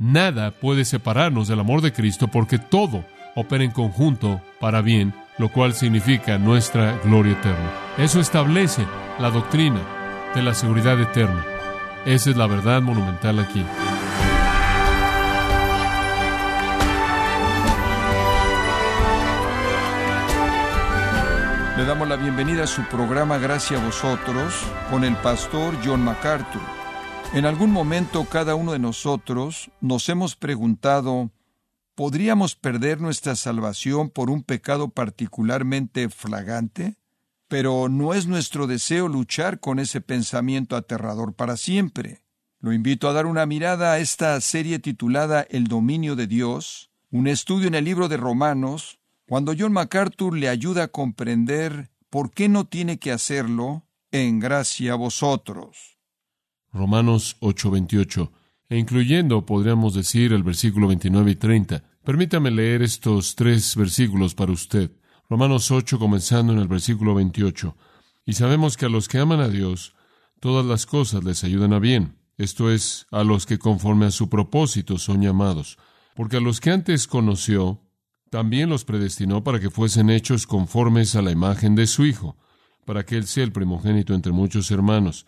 Nada puede separarnos del amor de Cristo porque todo opera en conjunto para bien, lo cual significa nuestra gloria eterna. Eso establece la doctrina de la seguridad eterna. Esa es la verdad monumental aquí. Le damos la bienvenida a su programa Gracias a vosotros con el pastor John MacArthur. En algún momento cada uno de nosotros nos hemos preguntado, ¿podríamos perder nuestra salvación por un pecado particularmente flagante? Pero no es nuestro deseo luchar con ese pensamiento aterrador para siempre. Lo invito a dar una mirada a esta serie titulada El dominio de Dios, un estudio en el libro de Romanos, cuando John MacArthur le ayuda a comprender por qué no tiene que hacerlo en gracia a vosotros. Romanos 8:28, e incluyendo, podríamos decir, el versículo 29 y 30. Permítame leer estos tres versículos para usted. Romanos 8, comenzando en el versículo 28. Y sabemos que a los que aman a Dios, todas las cosas les ayudan a bien. Esto es, a los que conforme a su propósito son llamados. Porque a los que antes conoció, también los predestinó para que fuesen hechos conformes a la imagen de su Hijo, para que Él sea el primogénito entre muchos hermanos.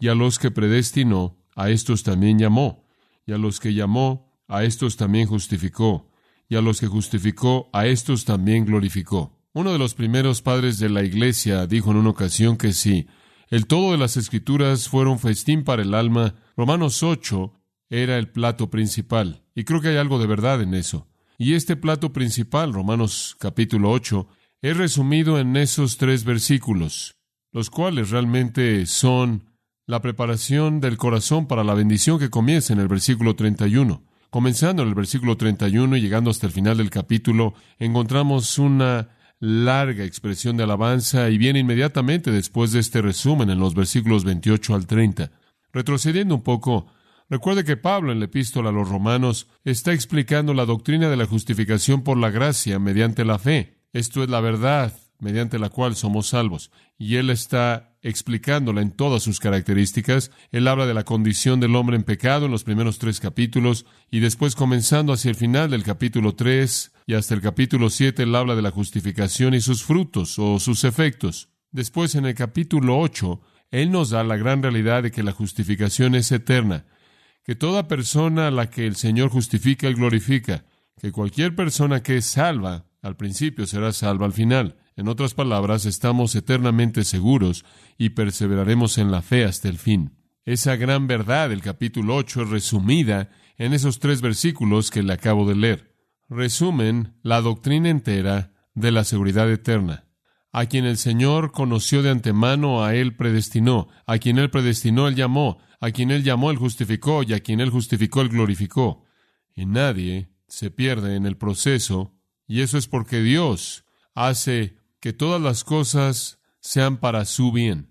Y a los que predestinó, a estos también llamó. Y a los que llamó, a estos también justificó. Y a los que justificó, a estos también glorificó. Uno de los primeros padres de la Iglesia dijo en una ocasión que si el todo de las Escrituras fuera un festín para el alma, Romanos 8 era el plato principal. Y creo que hay algo de verdad en eso. Y este plato principal, Romanos capítulo 8, es resumido en esos tres versículos, los cuales realmente son la preparación del corazón para la bendición que comienza en el versículo 31. Comenzando en el versículo 31 y llegando hasta el final del capítulo, encontramos una larga expresión de alabanza y viene inmediatamente después de este resumen en los versículos 28 al 30. Retrocediendo un poco, Recuerde que Pablo en la epístola a los romanos está explicando la doctrina de la justificación por la gracia mediante la fe. Esto es la verdad mediante la cual somos salvos. Y él está explicándola en todas sus características. Él habla de la condición del hombre en pecado en los primeros tres capítulos y después comenzando hacia el final del capítulo 3 y hasta el capítulo 7 él habla de la justificación y sus frutos o sus efectos. Después en el capítulo 8 él nos da la gran realidad de que la justificación es eterna que toda persona a la que el Señor justifica y glorifica, que cualquier persona que es salva al principio será salva al final. En otras palabras, estamos eternamente seguros y perseveraremos en la fe hasta el fin. Esa gran verdad del capítulo 8 es resumida en esos tres versículos que le acabo de leer. Resumen la doctrina entera de la seguridad eterna. A quien el Señor conoció de antemano, a Él predestinó. A quien Él predestinó, Él llamó. A quien Él llamó, Él justificó, y a quien Él justificó, Él glorificó. Y nadie se pierde en el proceso, y eso es porque Dios hace que todas las cosas sean para su bien.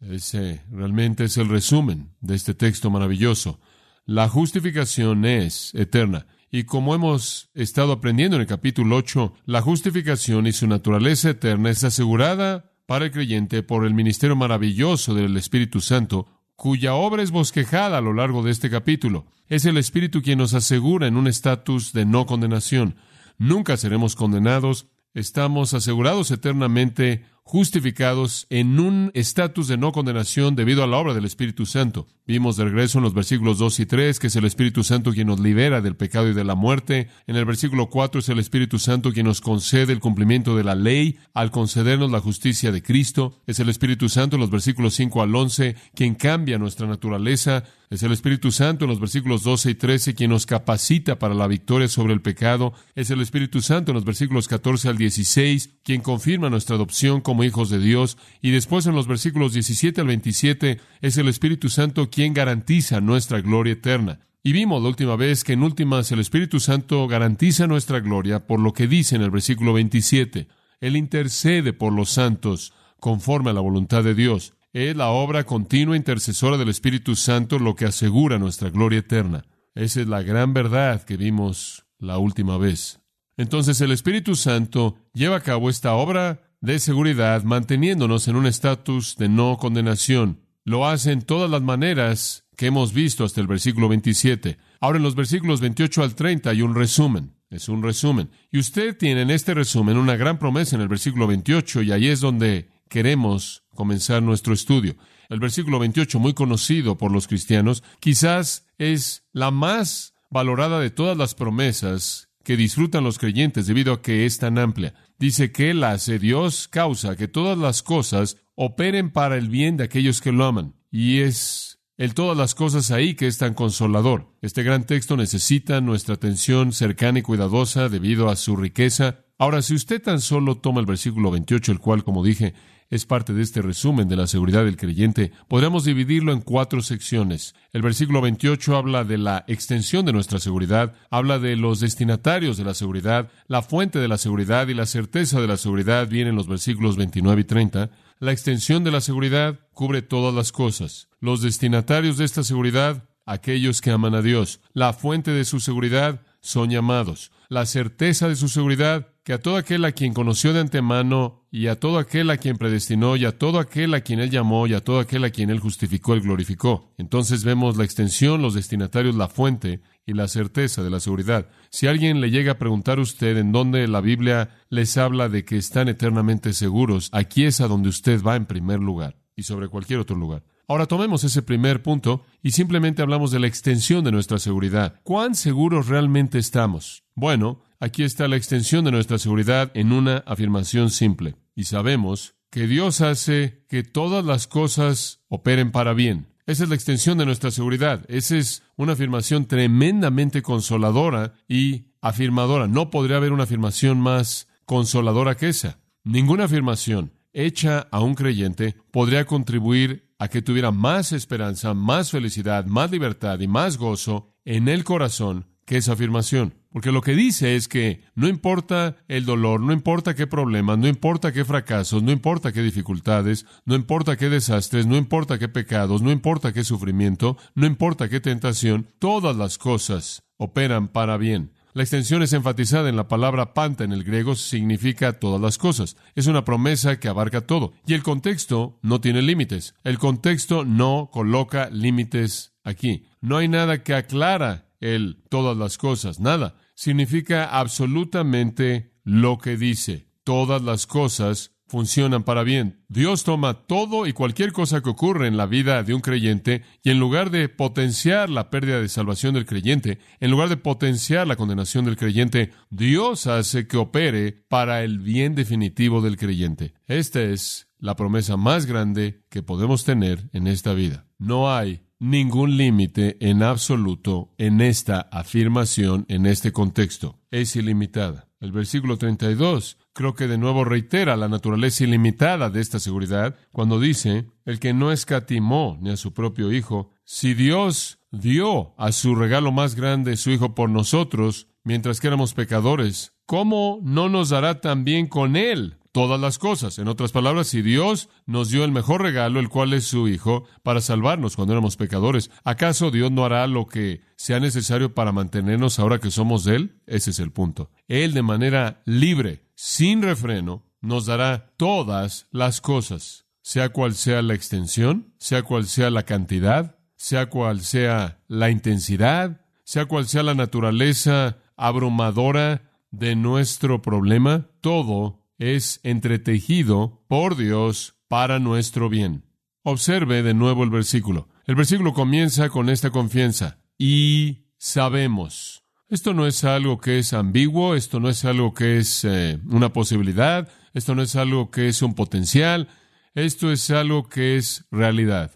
Ese realmente es el resumen de este texto maravilloso. La justificación es eterna. Y como hemos estado aprendiendo en el capítulo 8, la justificación y su naturaleza eterna es asegurada para el creyente por el ministerio maravilloso del Espíritu Santo, cuya obra es bosquejada a lo largo de este capítulo. Es el Espíritu quien nos asegura en un estatus de no condenación. Nunca seremos condenados, estamos asegurados eternamente justificados en un estatus de no condenación debido a la obra del Espíritu Santo. Vimos de regreso en los versículos 2 y 3 que es el Espíritu Santo quien nos libera del pecado y de la muerte. En el versículo 4 es el Espíritu Santo quien nos concede el cumplimiento de la ley al concedernos la justicia de Cristo. Es el Espíritu Santo en los versículos 5 al 11 quien cambia nuestra naturaleza. Es el Espíritu Santo en los versículos 12 y 13 quien nos capacita para la victoria sobre el pecado. Es el Espíritu Santo en los versículos 14 al 16 quien confirma nuestra adopción como hijos de Dios. Y después en los versículos 17 al 27 es el Espíritu Santo quien garantiza nuestra gloria eterna. Y vimos la última vez que en últimas el Espíritu Santo garantiza nuestra gloria por lo que dice en el versículo 27. Él intercede por los santos conforme a la voluntad de Dios. Es la obra continua intercesora del Espíritu Santo lo que asegura nuestra gloria eterna. Esa es la gran verdad que vimos la última vez. Entonces el Espíritu Santo lleva a cabo esta obra de seguridad manteniéndonos en un estatus de no condenación. Lo hace en todas las maneras que hemos visto hasta el versículo 27. Ahora en los versículos 28 al 30 hay un resumen. Es un resumen. Y usted tiene en este resumen una gran promesa en el versículo 28 y ahí es donde queremos comenzar nuestro estudio. El versículo 28, muy conocido por los cristianos, quizás es la más valorada de todas las promesas que disfrutan los creyentes debido a que es tan amplia. Dice que Él hace, Dios causa que todas las cosas operen para el bien de aquellos que lo aman. Y es el todas las cosas ahí que es tan consolador. Este gran texto necesita nuestra atención cercana y cuidadosa debido a su riqueza. Ahora, si usted tan solo toma el versículo 28, el cual, como dije, es parte de este resumen de la seguridad del creyente, podríamos dividirlo en cuatro secciones. El versículo 28 habla de la extensión de nuestra seguridad, habla de los destinatarios de la seguridad, la fuente de la seguridad y la certeza de la seguridad viene en los versículos 29 y 30. La extensión de la seguridad cubre todas las cosas. Los destinatarios de esta seguridad, aquellos que aman a Dios. La fuente de su seguridad son llamados. La certeza de su seguridad, que a todo aquel a quien conoció de antemano, y a todo aquel a quien predestinó, y a todo aquel a quien él llamó, y a todo aquel a quien él justificó, él glorificó. Entonces vemos la extensión, los destinatarios, la fuente y la certeza de la seguridad. Si alguien le llega a preguntar a usted en dónde la Biblia les habla de que están eternamente seguros, aquí es a donde usted va en primer lugar, y sobre cualquier otro lugar. Ahora tomemos ese primer punto y simplemente hablamos de la extensión de nuestra seguridad. ¿Cuán seguros realmente estamos? Bueno, aquí está la extensión de nuestra seguridad en una afirmación simple. Y sabemos que Dios hace que todas las cosas operen para bien. Esa es la extensión de nuestra seguridad. Esa es una afirmación tremendamente consoladora y afirmadora. No podría haber una afirmación más consoladora que esa. Ninguna afirmación hecha a un creyente podría contribuir a que tuviera más esperanza, más felicidad, más libertad y más gozo en el corazón que esa afirmación. Porque lo que dice es que no importa el dolor, no importa qué problemas, no importa qué fracasos, no importa qué dificultades, no importa qué desastres, no importa qué pecados, no importa qué sufrimiento, no importa qué tentación, todas las cosas operan para bien. La extensión es enfatizada en la palabra panta en el griego, significa todas las cosas. Es una promesa que abarca todo. Y el contexto no tiene límites. El contexto no coloca límites aquí. No hay nada que aclara el todas las cosas, nada. Significa absolutamente lo que dice. Todas las cosas funcionan para bien. Dios toma todo y cualquier cosa que ocurre en la vida de un creyente y en lugar de potenciar la pérdida de salvación del creyente, en lugar de potenciar la condenación del creyente, Dios hace que opere para el bien definitivo del creyente. Esta es la promesa más grande que podemos tener en esta vida. No hay ningún límite en absoluto en esta afirmación, en este contexto. Es ilimitada. El versículo 32 creo que de nuevo reitera la naturaleza ilimitada de esta seguridad cuando dice, el que no escatimó ni a su propio Hijo, si Dios dio a su regalo más grande su Hijo por nosotros, mientras que éramos pecadores, ¿cómo no nos dará también con Él todas las cosas. En otras palabras, si Dios nos dio el mejor regalo, el cual es su Hijo, para salvarnos cuando éramos pecadores, ¿acaso Dios no hará lo que sea necesario para mantenernos ahora que somos Él? Ese es el punto. Él de manera libre, sin refreno, nos dará todas las cosas, sea cual sea la extensión, sea cual sea la cantidad, sea cual sea la intensidad, sea cual sea la naturaleza abrumadora de nuestro problema, todo es entretejido por Dios para nuestro bien. Observe de nuevo el versículo. El versículo comienza con esta confianza. Y sabemos. Esto no es algo que es ambiguo, esto no es algo que es eh, una posibilidad, esto no es algo que es un potencial, esto es algo que es realidad.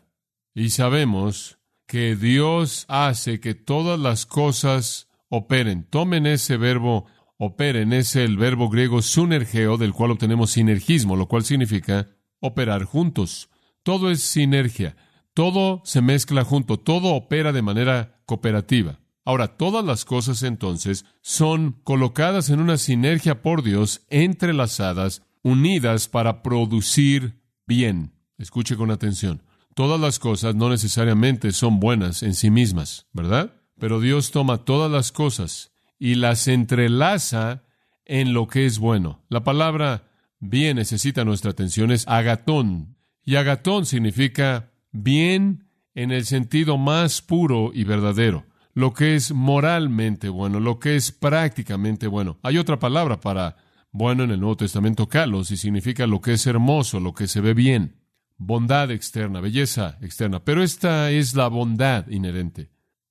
Y sabemos que Dios hace que todas las cosas operen. Tomen ese verbo operen es el verbo griego sunergeo, del cual obtenemos sinergismo, lo cual significa operar juntos. Todo es sinergia, todo se mezcla junto, todo opera de manera cooperativa. Ahora, todas las cosas entonces son colocadas en una sinergia por Dios, entrelazadas, unidas para producir bien. Escuche con atención. Todas las cosas no necesariamente son buenas en sí mismas, ¿verdad? Pero Dios toma todas las cosas y las entrelaza en lo que es bueno. La palabra bien necesita nuestra atención es agatón. Y agatón significa bien en el sentido más puro y verdadero, lo que es moralmente bueno, lo que es prácticamente bueno. Hay otra palabra para bueno en el Nuevo Testamento, kalos, y significa lo que es hermoso, lo que se ve bien, bondad externa, belleza externa, pero esta es la bondad inherente.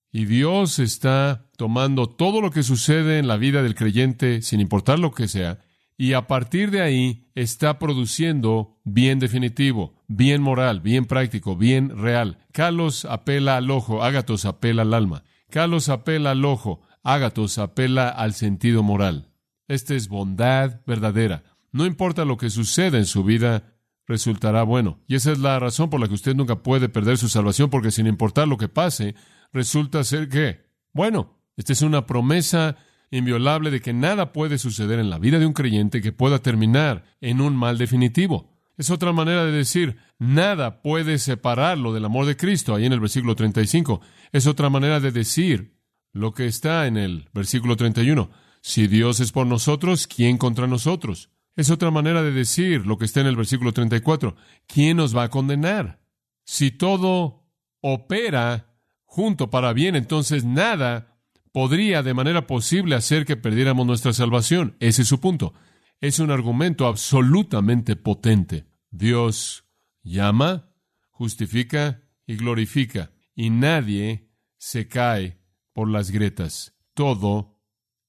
Y Dios está tomando todo lo que sucede en la vida del creyente, sin importar lo que sea, y a partir de ahí está produciendo bien definitivo, bien moral, bien práctico, bien real. Carlos apela al ojo, Ágatos apela al alma. Carlos apela al ojo, Ágatos apela al sentido moral. Esta es bondad verdadera. No importa lo que suceda en su vida, resultará bueno. Y esa es la razón por la que usted nunca puede perder su salvación, porque sin importar lo que pase, resulta ser que, bueno, esta es una promesa inviolable de que nada puede suceder en la vida de un creyente que pueda terminar en un mal definitivo. Es otra manera de decir, nada puede separarlo del amor de Cristo, ahí en el versículo 35. Es otra manera de decir lo que está en el versículo 31. Si Dios es por nosotros, ¿quién contra nosotros? Es otra manera de decir lo que está en el versículo 34. ¿Quién nos va a condenar? Si todo opera junto para bien, entonces nada podría de manera posible hacer que perdiéramos nuestra salvación. Ese es su punto. Es un argumento absolutamente potente. Dios llama, justifica y glorifica, y nadie se cae por las grietas. Todo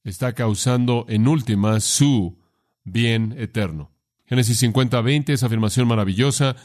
está causando en última su bien eterno. Génesis 50, 20, esa afirmación maravillosa.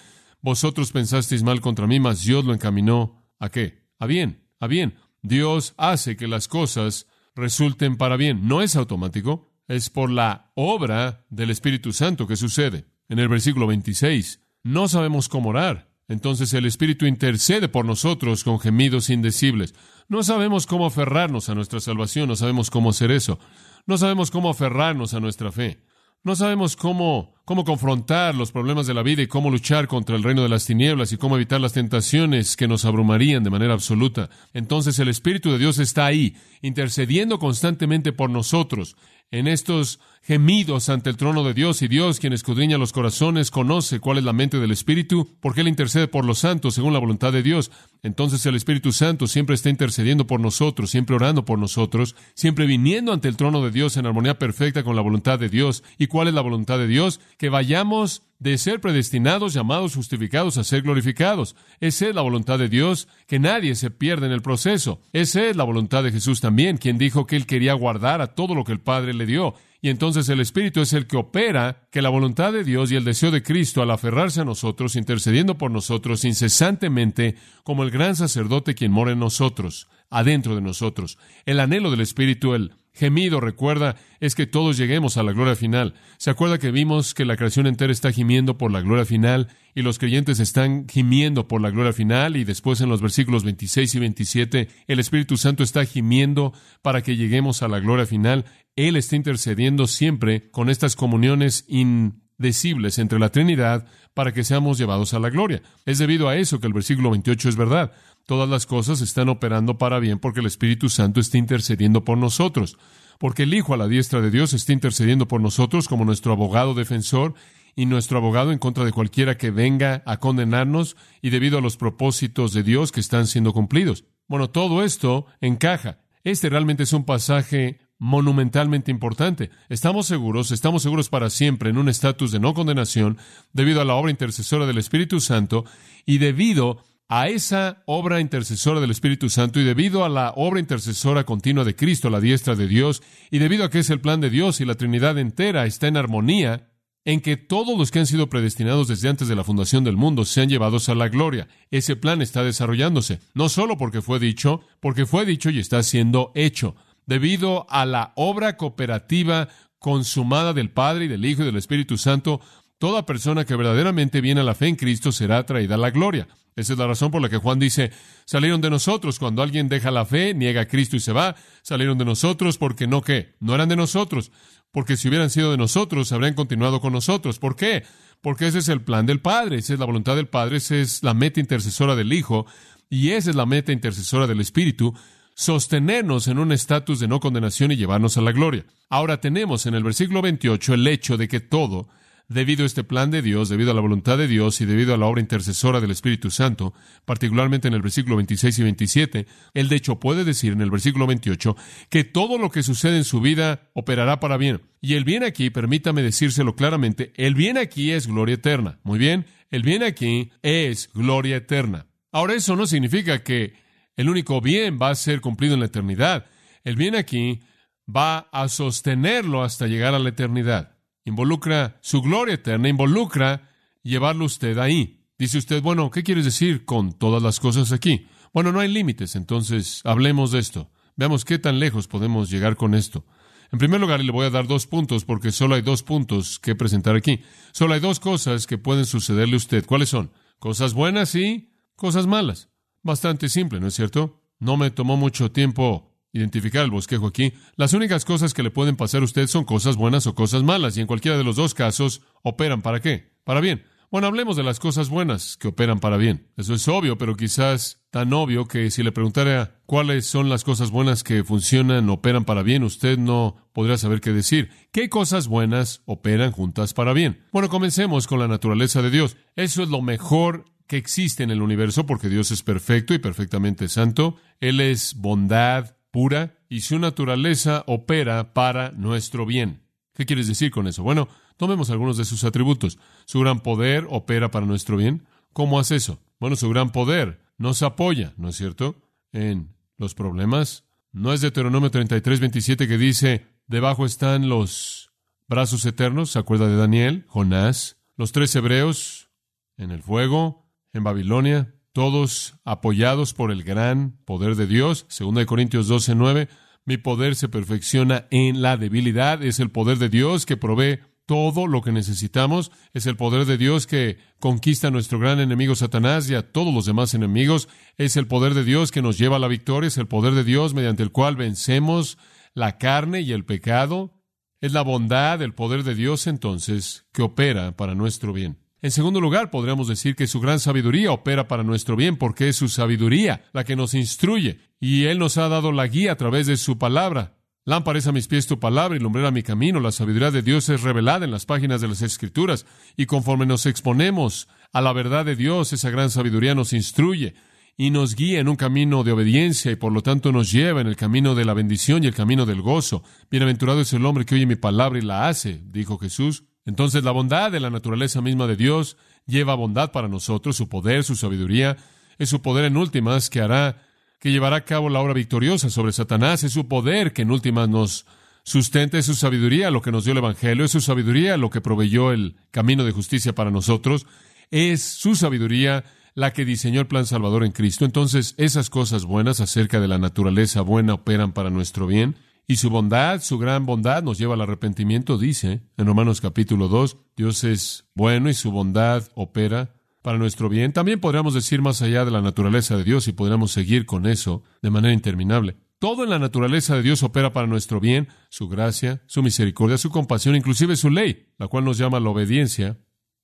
Vosotros pensasteis mal contra mí, mas Dios lo encaminó a qué? A bien, a bien. Dios hace que las cosas resulten para bien. No es automático, es por la obra del Espíritu Santo que sucede. En el versículo 26, no sabemos cómo orar. Entonces el Espíritu intercede por nosotros con gemidos indecibles. No sabemos cómo aferrarnos a nuestra salvación, no sabemos cómo hacer eso. No sabemos cómo aferrarnos a nuestra fe. No sabemos cómo, cómo confrontar los problemas de la vida y cómo luchar contra el reino de las tinieblas y cómo evitar las tentaciones que nos abrumarían de manera absoluta. Entonces el Espíritu de Dios está ahí, intercediendo constantemente por nosotros en estos gemidos ante el trono de Dios y Dios, quien escudriña los corazones, conoce cuál es la mente del Espíritu, porque Él intercede por los santos según la voluntad de Dios. Entonces el Espíritu Santo siempre está intercediendo por nosotros, siempre orando por nosotros, siempre viniendo ante el trono de Dios en armonía perfecta con la voluntad de Dios. ¿Y cuál es la voluntad de Dios? Que vayamos de ser predestinados, llamados, justificados a ser glorificados. Esa es la voluntad de Dios, que nadie se pierda en el proceso. Esa es la voluntad de Jesús también, quien dijo que Él quería guardar a todo lo que el Padre le dio. Y entonces el Espíritu es el que opera que la voluntad de Dios y el deseo de Cristo al aferrarse a nosotros, intercediendo por nosotros incesantemente, como el gran sacerdote quien mora en nosotros, adentro de nosotros. El anhelo del Espíritu, el gemido, recuerda, es que todos lleguemos a la gloria final. ¿Se acuerda que vimos que la creación entera está gimiendo por la gloria final y los creyentes están gimiendo por la gloria final y después en los versículos 26 y 27 el Espíritu Santo está gimiendo para que lleguemos a la gloria final? Él está intercediendo siempre con estas comuniones indecibles entre la Trinidad para que seamos llevados a la gloria. Es debido a eso que el versículo 28 es verdad. Todas las cosas están operando para bien porque el Espíritu Santo está intercediendo por nosotros, porque el Hijo a la diestra de Dios está intercediendo por nosotros como nuestro abogado defensor y nuestro abogado en contra de cualquiera que venga a condenarnos y debido a los propósitos de Dios que están siendo cumplidos. Bueno, todo esto encaja. Este realmente es un pasaje monumentalmente importante. Estamos seguros, estamos seguros para siempre en un estatus de no condenación debido a la obra intercesora del Espíritu Santo y debido a esa obra intercesora del Espíritu Santo y debido a la obra intercesora continua de Cristo la diestra de Dios y debido a que es el plan de Dios y la Trinidad entera está en armonía, en que todos los que han sido predestinados desde antes de la fundación del mundo sean llevados a la gloria. Ese plan está desarrollándose, no solo porque fue dicho, porque fue dicho y está siendo hecho, debido a la obra cooperativa consumada del Padre y del Hijo y del Espíritu Santo, toda persona que verdaderamente viene a la fe en Cristo será traída a la gloria. Esa es la razón por la que Juan dice, salieron de nosotros. Cuando alguien deja la fe, niega a Cristo y se va, salieron de nosotros porque no qué, no eran de nosotros. Porque si hubieran sido de nosotros, habrían continuado con nosotros. ¿Por qué? Porque ese es el plan del Padre, esa es la voluntad del Padre, esa es la meta intercesora del Hijo y esa es la meta intercesora del Espíritu, sostenernos en un estatus de no condenación y llevarnos a la gloria. Ahora tenemos en el versículo 28 el hecho de que todo debido a este plan de Dios, debido a la voluntad de Dios y debido a la obra intercesora del Espíritu Santo, particularmente en el versículo 26 y 27, él de hecho puede decir en el versículo 28 que todo lo que sucede en su vida operará para bien. Y el bien aquí, permítame decírselo claramente, el bien aquí es gloria eterna. Muy bien, el bien aquí es gloria eterna. Ahora eso no significa que el único bien va a ser cumplido en la eternidad. El bien aquí va a sostenerlo hasta llegar a la eternidad. Involucra su gloria eterna, involucra llevarlo usted ahí. Dice usted, bueno, ¿qué quieres decir con todas las cosas aquí? Bueno, no hay límites, entonces hablemos de esto. Veamos qué tan lejos podemos llegar con esto. En primer lugar, le voy a dar dos puntos porque solo hay dos puntos que presentar aquí. Solo hay dos cosas que pueden sucederle a usted. ¿Cuáles son? Cosas buenas y cosas malas. Bastante simple, ¿no es cierto? No me tomó mucho tiempo identificar el bosquejo aquí. Las únicas cosas que le pueden pasar a usted son cosas buenas o cosas malas, y en cualquiera de los dos casos operan para qué? Para bien. Bueno, hablemos de las cosas buenas que operan para bien. Eso es obvio, pero quizás tan obvio que si le preguntara cuáles son las cosas buenas que funcionan, operan para bien, usted no podría saber qué decir. ¿Qué cosas buenas operan juntas para bien? Bueno, comencemos con la naturaleza de Dios. Eso es lo mejor que existe en el universo porque Dios es perfecto y perfectamente santo. Él es bondad, pura y su naturaleza opera para nuestro bien. ¿Qué quieres decir con eso? Bueno, tomemos algunos de sus atributos. Su gran poder opera para nuestro bien. ¿Cómo hace eso? Bueno, su gran poder nos apoya, ¿no es cierto? En los problemas. No es Deuteronomio 33, 27 que dice, debajo están los brazos eternos, ¿se acuerda de Daniel? Jonás, los tres hebreos en el fuego, en Babilonia, todos apoyados por el gran poder de Dios. 2 Corintios 12, 9. Mi poder se perfecciona en la debilidad. Es el poder de Dios que provee todo lo que necesitamos. Es el poder de Dios que conquista a nuestro gran enemigo Satanás y a todos los demás enemigos. Es el poder de Dios que nos lleva a la victoria. Es el poder de Dios mediante el cual vencemos la carne y el pecado. Es la bondad, el poder de Dios entonces que opera para nuestro bien. En segundo lugar, podríamos decir que su gran sabiduría opera para nuestro bien, porque es su sabiduría la que nos instruye, y Él nos ha dado la guía a través de su palabra. Lámpara es a mis pies tu palabra y lumbrera mi camino. La sabiduría de Dios es revelada en las páginas de las Escrituras, y conforme nos exponemos a la verdad de Dios, esa gran sabiduría nos instruye y nos guía en un camino de obediencia y por lo tanto nos lleva en el camino de la bendición y el camino del gozo. Bienaventurado es el hombre que oye mi palabra y la hace, dijo Jesús. Entonces la bondad de la naturaleza misma de Dios lleva bondad para nosotros, su poder, su sabiduría, es su poder en últimas que hará, que llevará a cabo la obra victoriosa sobre Satanás, es su poder que en últimas nos sustenta, es su sabiduría lo que nos dio el Evangelio, es su sabiduría lo que proveyó el camino de justicia para nosotros, es su sabiduría la que diseñó el plan salvador en Cristo. Entonces esas cosas buenas acerca de la naturaleza buena operan para nuestro bien. Y su bondad, su gran bondad nos lleva al arrepentimiento, dice en Romanos capítulo 2, Dios es bueno y su bondad opera para nuestro bien. También podríamos decir más allá de la naturaleza de Dios y podríamos seguir con eso de manera interminable. Todo en la naturaleza de Dios opera para nuestro bien, su gracia, su misericordia, su compasión, inclusive su ley, la cual nos llama la obediencia,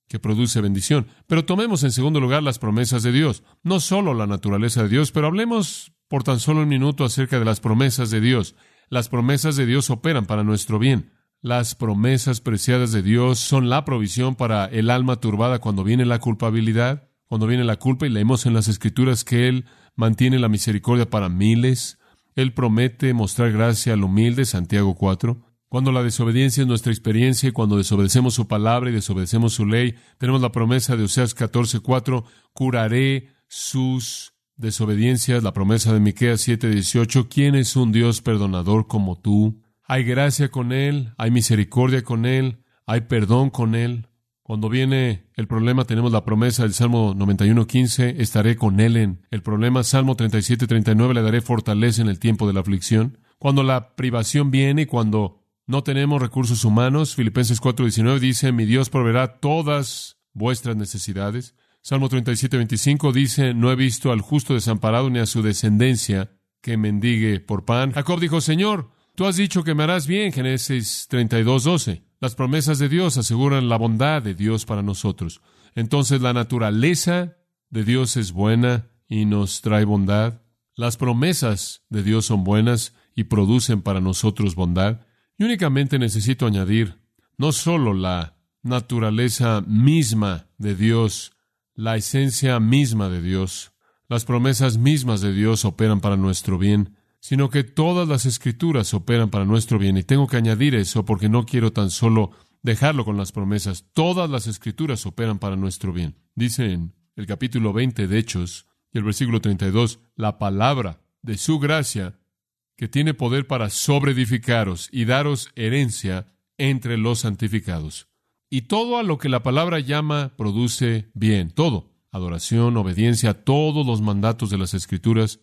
que produce bendición. Pero tomemos en segundo lugar las promesas de Dios, no solo la naturaleza de Dios, pero hablemos por tan solo un minuto acerca de las promesas de Dios. Las promesas de Dios operan para nuestro bien. Las promesas preciadas de Dios son la provisión para el alma turbada cuando viene la culpabilidad, cuando viene la culpa y leemos en las escrituras que Él mantiene la misericordia para miles. Él promete mostrar gracia al humilde, Santiago 4. Cuando la desobediencia es nuestra experiencia y cuando desobedecemos su palabra y desobedecemos su ley, tenemos la promesa de Oseas 14:4, curaré sus desobediencias, la promesa de Miqueas 7:18, ¿quién es un Dios perdonador como tú? Hay gracia con él, hay misericordia con él, hay perdón con él. Cuando viene el problema tenemos la promesa del Salmo 91:15, estaré con él en el problema. Salmo 37:39, le daré fortaleza en el tiempo de la aflicción. Cuando la privación viene y cuando no tenemos recursos humanos, Filipenses 4:19 dice, mi Dios proveerá todas vuestras necesidades. Salmo 37, 25 dice, no he visto al justo desamparado ni a su descendencia que mendigue por pan. Jacob dijo, Señor, tú has dicho que me harás bien. Génesis 32, 12. Las promesas de Dios aseguran la bondad de Dios para nosotros. Entonces la naturaleza de Dios es buena y nos trae bondad. Las promesas de Dios son buenas y producen para nosotros bondad. Y únicamente necesito añadir no solo la naturaleza misma de Dios, la esencia misma de Dios, las promesas mismas de Dios operan para nuestro bien, sino que todas las escrituras operan para nuestro bien. Y tengo que añadir eso porque no quiero tan solo dejarlo con las promesas. Todas las escrituras operan para nuestro bien. Dice en el capítulo 20 de Hechos y el versículo 32, la palabra de su gracia que tiene poder para sobreedificaros y daros herencia entre los santificados. Y todo a lo que la palabra llama produce bien, todo. Adoración, obediencia, todos los mandatos de las Escrituras,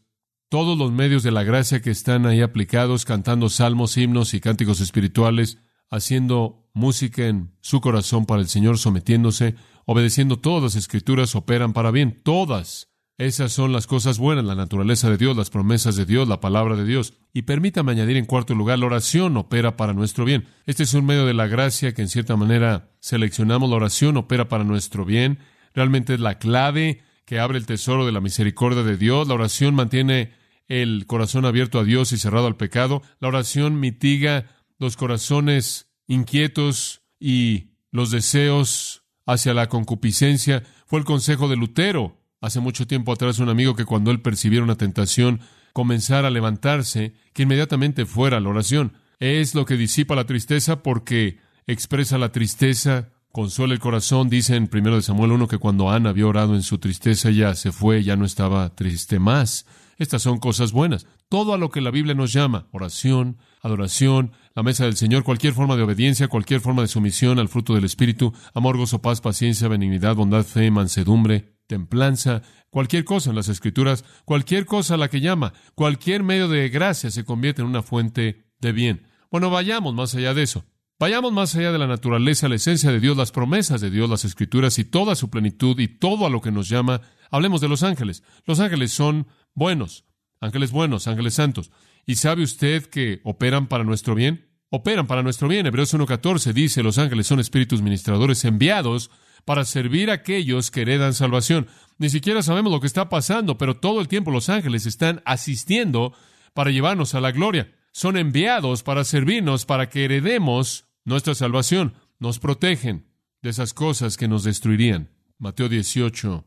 todos los medios de la gracia que están ahí aplicados, cantando salmos, himnos y cánticos espirituales, haciendo música en su corazón para el Señor, sometiéndose, obedeciendo todas las Escrituras, operan para bien, todas esas son las cosas buenas, la naturaleza de Dios, las promesas de Dios, la palabra de Dios. Y permítame añadir en cuarto lugar, la oración opera para nuestro bien. Este es un medio de la gracia que en cierta manera seleccionamos. La oración opera para nuestro bien. Realmente es la clave que abre el tesoro de la misericordia de Dios. La oración mantiene el corazón abierto a Dios y cerrado al pecado. La oración mitiga los corazones inquietos y los deseos hacia la concupiscencia. Fue el consejo de Lutero hace mucho tiempo atrás un amigo que cuando él percibiera una tentación, comenzara a levantarse, que inmediatamente fuera a la oración. Es lo que disipa la tristeza porque expresa la tristeza, consuela el corazón. Dice en 1 Samuel 1 que cuando Ana había orado en su tristeza ya se fue, ya no estaba triste más. Estas son cosas buenas. Todo a lo que la Biblia nos llama, oración, adoración, la mesa del Señor, cualquier forma de obediencia, cualquier forma de sumisión al fruto del Espíritu, amor, gozo, paz, paciencia, benignidad, bondad, fe, mansedumbre, templanza, cualquier cosa en las Escrituras, cualquier cosa a la que llama, cualquier medio de gracia se convierte en una fuente de bien. Bueno, vayamos más allá de eso. Vayamos más allá de la naturaleza, la esencia de Dios, las promesas de Dios, las Escrituras y toda su plenitud y todo a lo que nos llama. Hablemos de los ángeles. Los ángeles son buenos, ángeles buenos, ángeles santos. ¿Y sabe usted que operan para nuestro bien? Operan para nuestro bien. Hebreos 1.14 dice, los ángeles son espíritus ministradores enviados para servir a aquellos que heredan salvación. Ni siquiera sabemos lo que está pasando, pero todo el tiempo los ángeles están asistiendo para llevarnos a la gloria. Son enviados para servirnos, para que heredemos nuestra salvación. Nos protegen de esas cosas que nos destruirían. Mateo 18,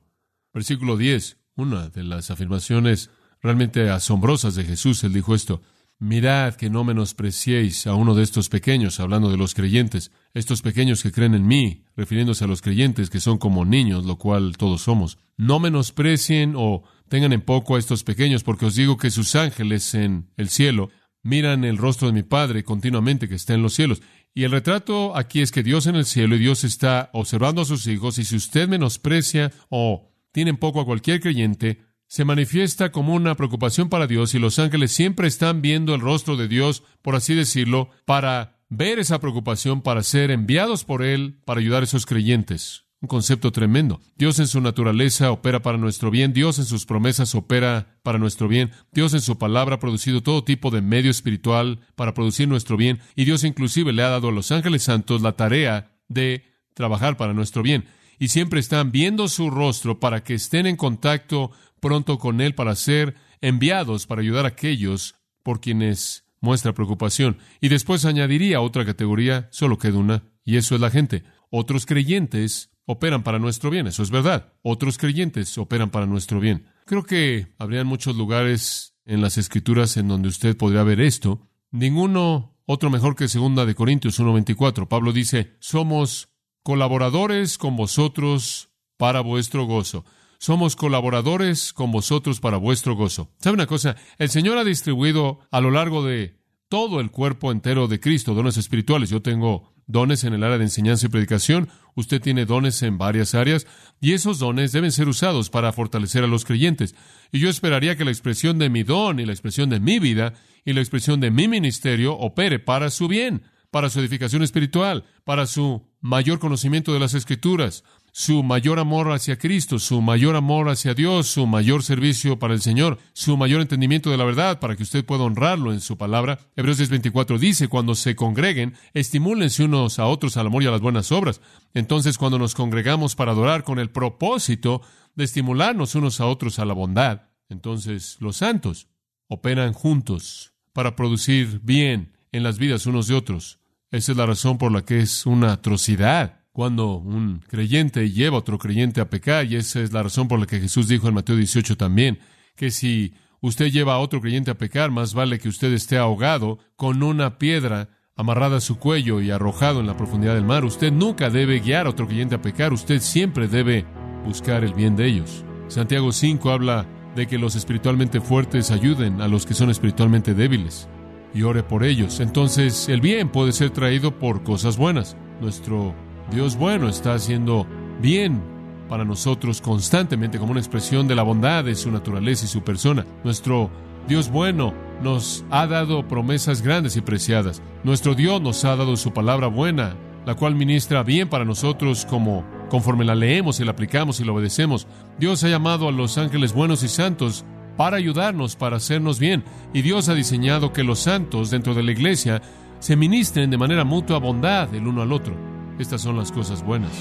versículo 10, una de las afirmaciones realmente asombrosas de Jesús. Él dijo esto, Mirad que no menospreciéis a uno de estos pequeños, hablando de los creyentes, estos pequeños que creen en mí, refiriéndose a los creyentes que son como niños, lo cual todos somos. No menosprecien o tengan en poco a estos pequeños, porque os digo que sus ángeles en el cielo miran el rostro de mi Padre continuamente que está en los cielos. Y el retrato aquí es que Dios en el cielo y Dios está observando a sus hijos, y si usted menosprecia o tiene en poco a cualquier creyente, se manifiesta como una preocupación para Dios y los ángeles siempre están viendo el rostro de Dios, por así decirlo, para ver esa preocupación, para ser enviados por Él, para ayudar a esos creyentes. Un concepto tremendo. Dios en su naturaleza opera para nuestro bien, Dios en sus promesas opera para nuestro bien, Dios en su palabra ha producido todo tipo de medio espiritual para producir nuestro bien, y Dios inclusive le ha dado a los ángeles santos la tarea de trabajar para nuestro bien. Y siempre están viendo su rostro para que estén en contacto pronto con Él para ser enviados para ayudar a aquellos por quienes muestra preocupación. Y después añadiría otra categoría, solo queda una, y eso es la gente. Otros creyentes operan para nuestro bien, eso es verdad. Otros creyentes operan para nuestro bien. Creo que habrían muchos lugares en las escrituras en donde usted podría ver esto. Ninguno otro mejor que segunda de Corintios 1.24. Pablo dice, somos colaboradores con vosotros para vuestro gozo somos colaboradores con vosotros para vuestro gozo. ¿Sabe una cosa? El Señor ha distribuido a lo largo de todo el cuerpo entero de Cristo dones espirituales. Yo tengo dones en el área de enseñanza y predicación, usted tiene dones en varias áreas, y esos dones deben ser usados para fortalecer a los creyentes. Y yo esperaría que la expresión de mi don y la expresión de mi vida y la expresión de mi ministerio opere para su bien, para su edificación espiritual, para su mayor conocimiento de las Escrituras, su mayor amor hacia Cristo, su mayor amor hacia Dios, su mayor servicio para el Señor, su mayor entendimiento de la verdad para que usted pueda honrarlo en su palabra. Hebreos 10:24 dice, cuando se congreguen, estimúlense unos a otros al amor y a las buenas obras. Entonces, cuando nos congregamos para adorar con el propósito de estimularnos unos a otros a la bondad, entonces los santos operan juntos para producir bien en las vidas unos de otros. Esa es la razón por la que es una atrocidad cuando un creyente lleva a otro creyente a pecar, y esa es la razón por la que Jesús dijo en Mateo 18 también, que si usted lleva a otro creyente a pecar, más vale que usted esté ahogado con una piedra amarrada a su cuello y arrojado en la profundidad del mar. Usted nunca debe guiar a otro creyente a pecar, usted siempre debe buscar el bien de ellos. Santiago 5 habla de que los espiritualmente fuertes ayuden a los que son espiritualmente débiles y ore por ellos. Entonces el bien puede ser traído por cosas buenas. Nuestro Dios bueno está haciendo bien para nosotros constantemente como una expresión de la bondad de su naturaleza y su persona. Nuestro Dios bueno nos ha dado promesas grandes y preciadas. Nuestro Dios nos ha dado su palabra buena, la cual ministra bien para nosotros como conforme la leemos y la aplicamos y la obedecemos. Dios ha llamado a los ángeles buenos y santos para ayudarnos, para hacernos bien. Y Dios ha diseñado que los santos dentro de la iglesia se ministren de manera mutua bondad el uno al otro. Estas son las cosas buenas.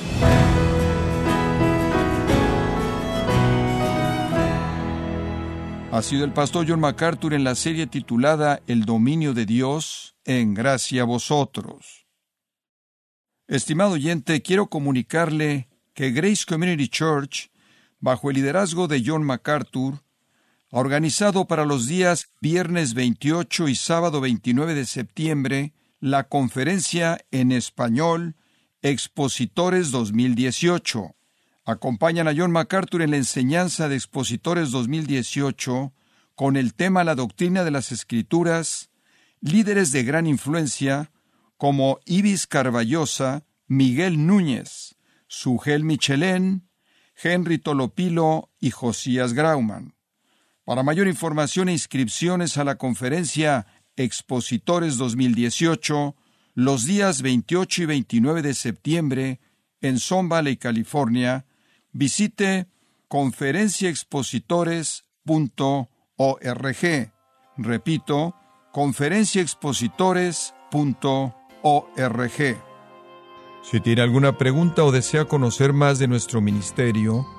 Ha sido el pastor John MacArthur en la serie titulada El dominio de Dios en gracia a vosotros. Estimado oyente, quiero comunicarle que Grace Community Church, bajo el liderazgo de John MacArthur, organizado para los días viernes 28 y sábado 29 de septiembre la conferencia en español Expositores 2018. Acompañan a John MacArthur en la enseñanza de Expositores 2018 con el tema La doctrina de las Escrituras, líderes de gran influencia como Ibis Carballosa, Miguel Núñez, Sugel Michelén, Henry Tolopilo y Josías Grauman. Para mayor información e inscripciones a la conferencia Expositores 2018, los días 28 y 29 de septiembre en Son Valley, California, visite conferenciaexpositores.org. Repito, conferenciaexpositores.org. Si tiene alguna pregunta o desea conocer más de nuestro ministerio,